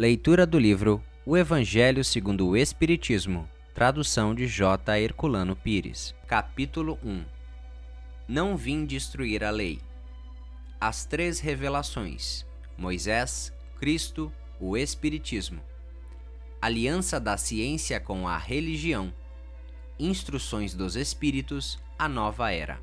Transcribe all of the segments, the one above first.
Leitura do livro O Evangelho segundo o Espiritismo, tradução de J. Herculano Pires. Capítulo 1 Não vim destruir a lei. As três revelações: Moisés, Cristo, o Espiritismo. Aliança da ciência com a religião. Instruções dos Espíritos, a nova era.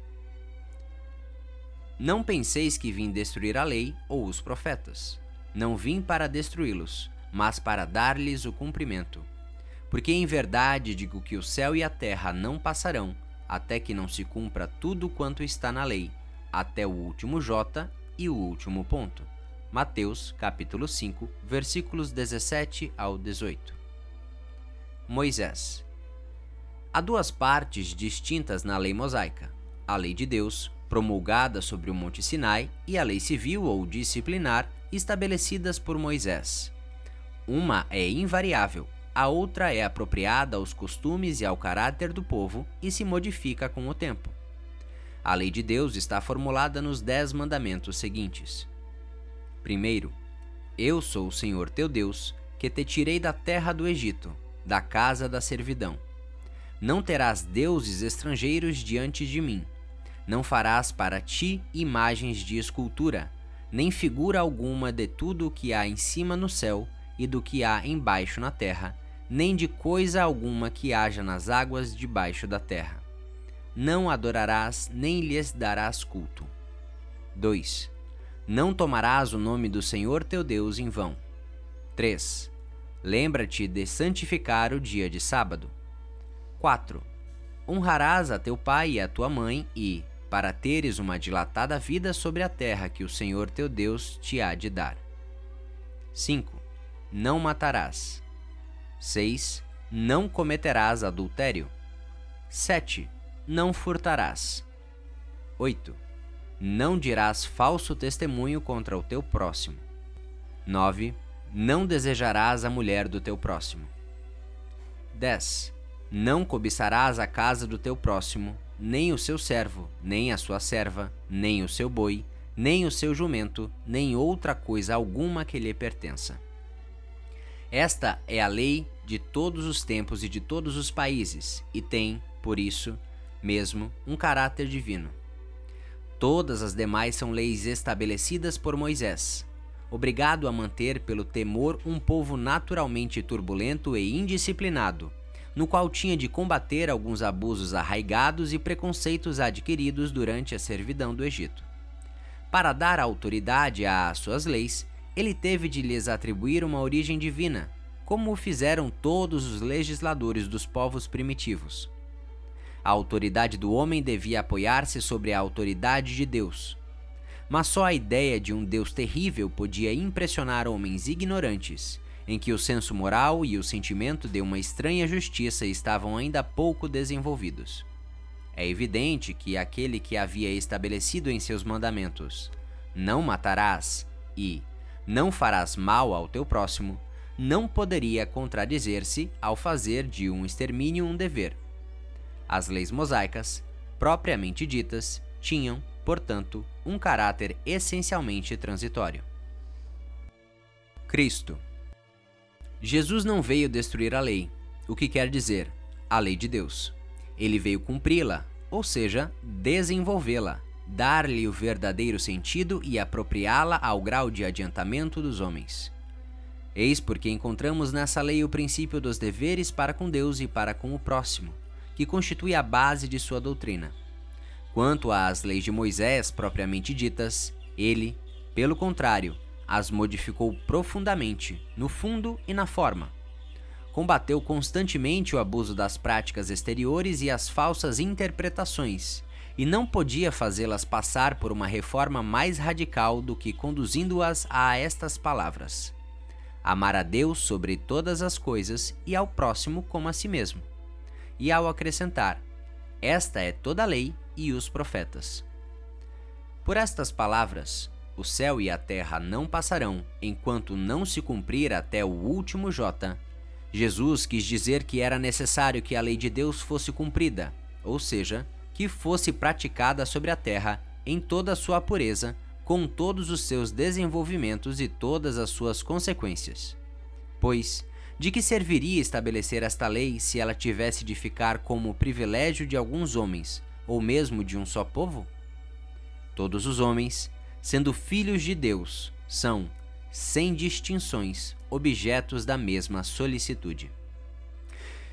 Não penseis que vim destruir a lei ou os profetas. Não vim para destruí-los, mas para dar-lhes o cumprimento. Porque em verdade digo que o céu e a terra não passarão, até que não se cumpra tudo quanto está na lei, até o último J e o último ponto. Mateus, capítulo 5, versículos 17 ao 18. Moisés. Há duas partes distintas na lei mosaica: a lei de Deus, promulgada sobre o Monte Sinai, e a lei civil ou disciplinar, estabelecidas por Moisés. Uma é invariável, a outra é apropriada aos costumes e ao caráter do povo e se modifica com o tempo. A lei de Deus está formulada nos dez mandamentos seguintes. Primeiro, eu sou o Senhor teu Deus, que te tirei da terra do Egito, da casa da servidão. Não terás deuses estrangeiros diante de mim. Não farás para ti imagens de escultura, nem figura alguma de tudo o que há em cima no céu e do que há embaixo na terra, nem de coisa alguma que haja nas águas debaixo da terra. Não adorarás, nem lhes darás culto. 2. Não tomarás o nome do Senhor teu Deus em vão. 3. Lembra-te de santificar o dia de sábado. 4. Honrarás a teu pai e a tua mãe e, para teres uma dilatada vida sobre a terra que o Senhor teu Deus te há de dar. 5. Não matarás. 6. Não cometerás adultério. 7. Não furtarás. 8. Não dirás falso testemunho contra o teu próximo. 9. Não desejarás a mulher do teu próximo. 10. Não cobiçarás a casa do teu próximo, nem o seu servo, nem a sua serva, nem o seu boi, nem o seu jumento, nem outra coisa alguma que lhe pertença. Esta é a lei de todos os tempos e de todos os países, e tem, por isso mesmo, um caráter divino. Todas as demais são leis estabelecidas por Moisés, obrigado a manter pelo temor um povo naturalmente turbulento e indisciplinado, no qual tinha de combater alguns abusos arraigados e preconceitos adquiridos durante a servidão do Egito. Para dar autoridade às suas leis, ele teve de lhes atribuir uma origem divina, como o fizeram todos os legisladores dos povos primitivos. A autoridade do homem devia apoiar-se sobre a autoridade de Deus. Mas só a ideia de um Deus terrível podia impressionar homens ignorantes em que o senso moral e o sentimento de uma estranha justiça estavam ainda pouco desenvolvidos. É evidente que aquele que havia estabelecido em seus mandamentos: Não matarás e Não farás mal ao teu próximo, não poderia contradizer-se ao fazer de um extermínio um dever. As leis mosaicas, propriamente ditas, tinham, portanto, um caráter essencialmente transitório. Cristo Jesus não veio destruir a lei, o que quer dizer a lei de Deus. Ele veio cumpri-la, ou seja, desenvolvê-la, dar-lhe o verdadeiro sentido e apropriá-la ao grau de adiantamento dos homens. Eis porque encontramos nessa lei o princípio dos deveres para com Deus e para com o próximo, que constitui a base de sua doutrina. Quanto às leis de Moisés propriamente ditas, ele, pelo contrário, as modificou profundamente, no fundo e na forma. Combateu constantemente o abuso das práticas exteriores e as falsas interpretações, e não podia fazê-las passar por uma reforma mais radical do que conduzindo-as a estas palavras: Amar a Deus sobre todas as coisas e ao próximo como a si mesmo. E ao acrescentar: Esta é toda a lei e os profetas. Por estas palavras, o céu e a terra não passarão enquanto não se cumprir até o último J. Jesus quis dizer que era necessário que a lei de Deus fosse cumprida, ou seja, que fosse praticada sobre a terra em toda a sua pureza, com todos os seus desenvolvimentos e todas as suas consequências. Pois, de que serviria estabelecer esta lei se ela tivesse de ficar como privilégio de alguns homens, ou mesmo de um só povo? Todos os homens, sendo filhos de Deus, são, sem distinções, objetos da mesma solicitude.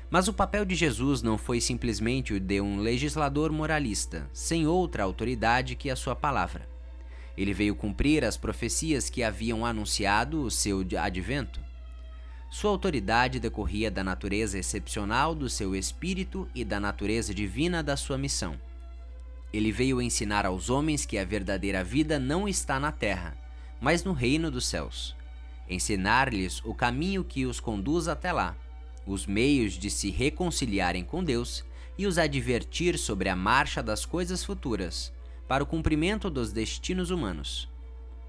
Mas o papel de Jesus não foi simplesmente o de um legislador moralista, sem outra autoridade que a sua palavra. Ele veio cumprir as profecias que haviam anunciado o seu advento. Sua autoridade decorria da natureza excepcional do seu espírito e da natureza divina da sua missão. Ele veio ensinar aos homens que a verdadeira vida não está na terra, mas no reino dos céus. Ensinar-lhes o caminho que os conduz até lá, os meios de se reconciliarem com Deus e os advertir sobre a marcha das coisas futuras, para o cumprimento dos destinos humanos.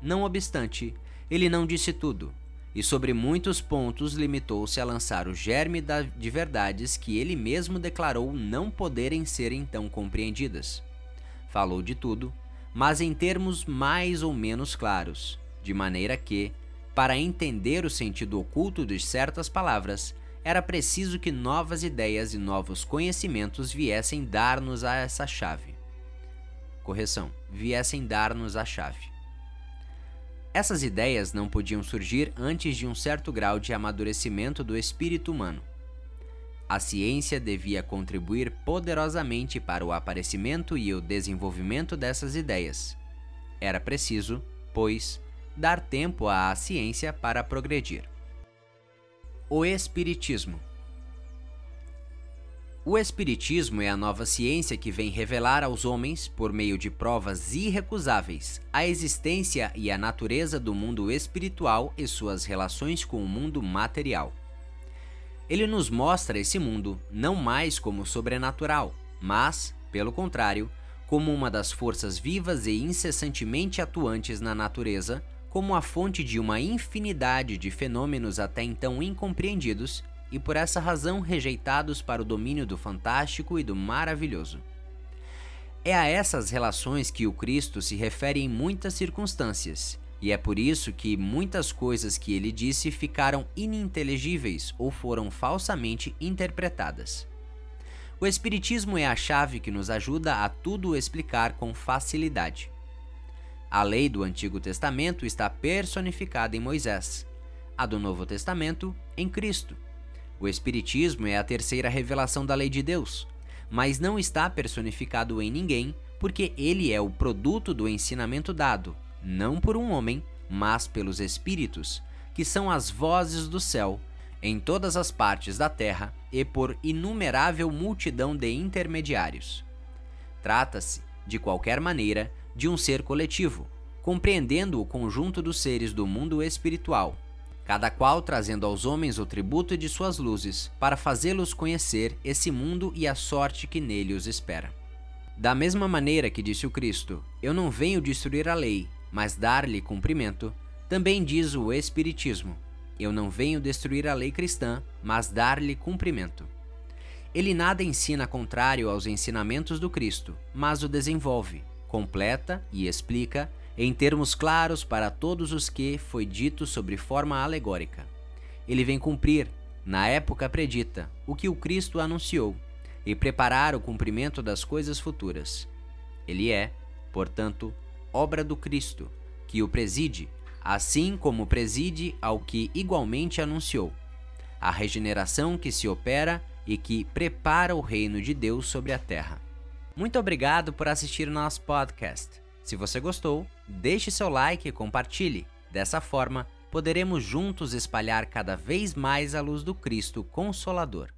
Não obstante, ele não disse tudo, e sobre muitos pontos limitou-se a lançar o germe de verdades que ele mesmo declarou não poderem ser então compreendidas. Falou de tudo, mas em termos mais ou menos claros, de maneira que, para entender o sentido oculto de certas palavras, era preciso que novas ideias e novos conhecimentos viessem dar-nos a essa chave. Correção: viessem dar-nos a chave. Essas ideias não podiam surgir antes de um certo grau de amadurecimento do espírito humano. A ciência devia contribuir poderosamente para o aparecimento e o desenvolvimento dessas ideias. Era preciso, pois, dar tempo à ciência para progredir. O Espiritismo o Espiritismo é a nova ciência que vem revelar aos homens, por meio de provas irrecusáveis, a existência e a natureza do mundo espiritual e suas relações com o mundo material. Ele nos mostra esse mundo não mais como sobrenatural, mas, pelo contrário, como uma das forças vivas e incessantemente atuantes na natureza, como a fonte de uma infinidade de fenômenos até então incompreendidos e por essa razão rejeitados para o domínio do fantástico e do maravilhoso. É a essas relações que o Cristo se refere em muitas circunstâncias, e é por isso que muitas coisas que ele disse ficaram ininteligíveis ou foram falsamente interpretadas. O Espiritismo é a chave que nos ajuda a tudo explicar com facilidade. A lei do Antigo Testamento está personificada em Moisés, a do Novo Testamento em Cristo o Espiritismo é a terceira revelação da lei de Deus, mas não está personificado em ninguém porque ele é o produto do ensinamento dado, não por um homem, mas pelos Espíritos, que são as vozes do céu, em todas as partes da terra e por inumerável multidão de intermediários. Trata-se, de qualquer maneira, de um ser coletivo, compreendendo o conjunto dos seres do mundo espiritual cada qual trazendo aos homens o tributo de suas luzes, para fazê-los conhecer esse mundo e a sorte que nele os espera. Da mesma maneira que disse o Cristo: Eu não venho destruir a lei, mas dar-lhe cumprimento, também diz o Espiritismo: Eu não venho destruir a lei cristã, mas dar-lhe cumprimento. Ele nada ensina contrário aos ensinamentos do Cristo, mas o desenvolve, completa e explica em termos claros para todos os que foi dito sobre forma alegórica. Ele vem cumprir, na época predita, o que o Cristo anunciou e preparar o cumprimento das coisas futuras. Ele é, portanto, obra do Cristo, que o preside, assim como preside ao que igualmente anunciou, a regeneração que se opera e que prepara o reino de Deus sobre a terra. Muito obrigado por assistir o nosso podcast. Se você gostou, deixe seu like e compartilhe. Dessa forma, poderemos juntos espalhar cada vez mais a luz do Cristo Consolador.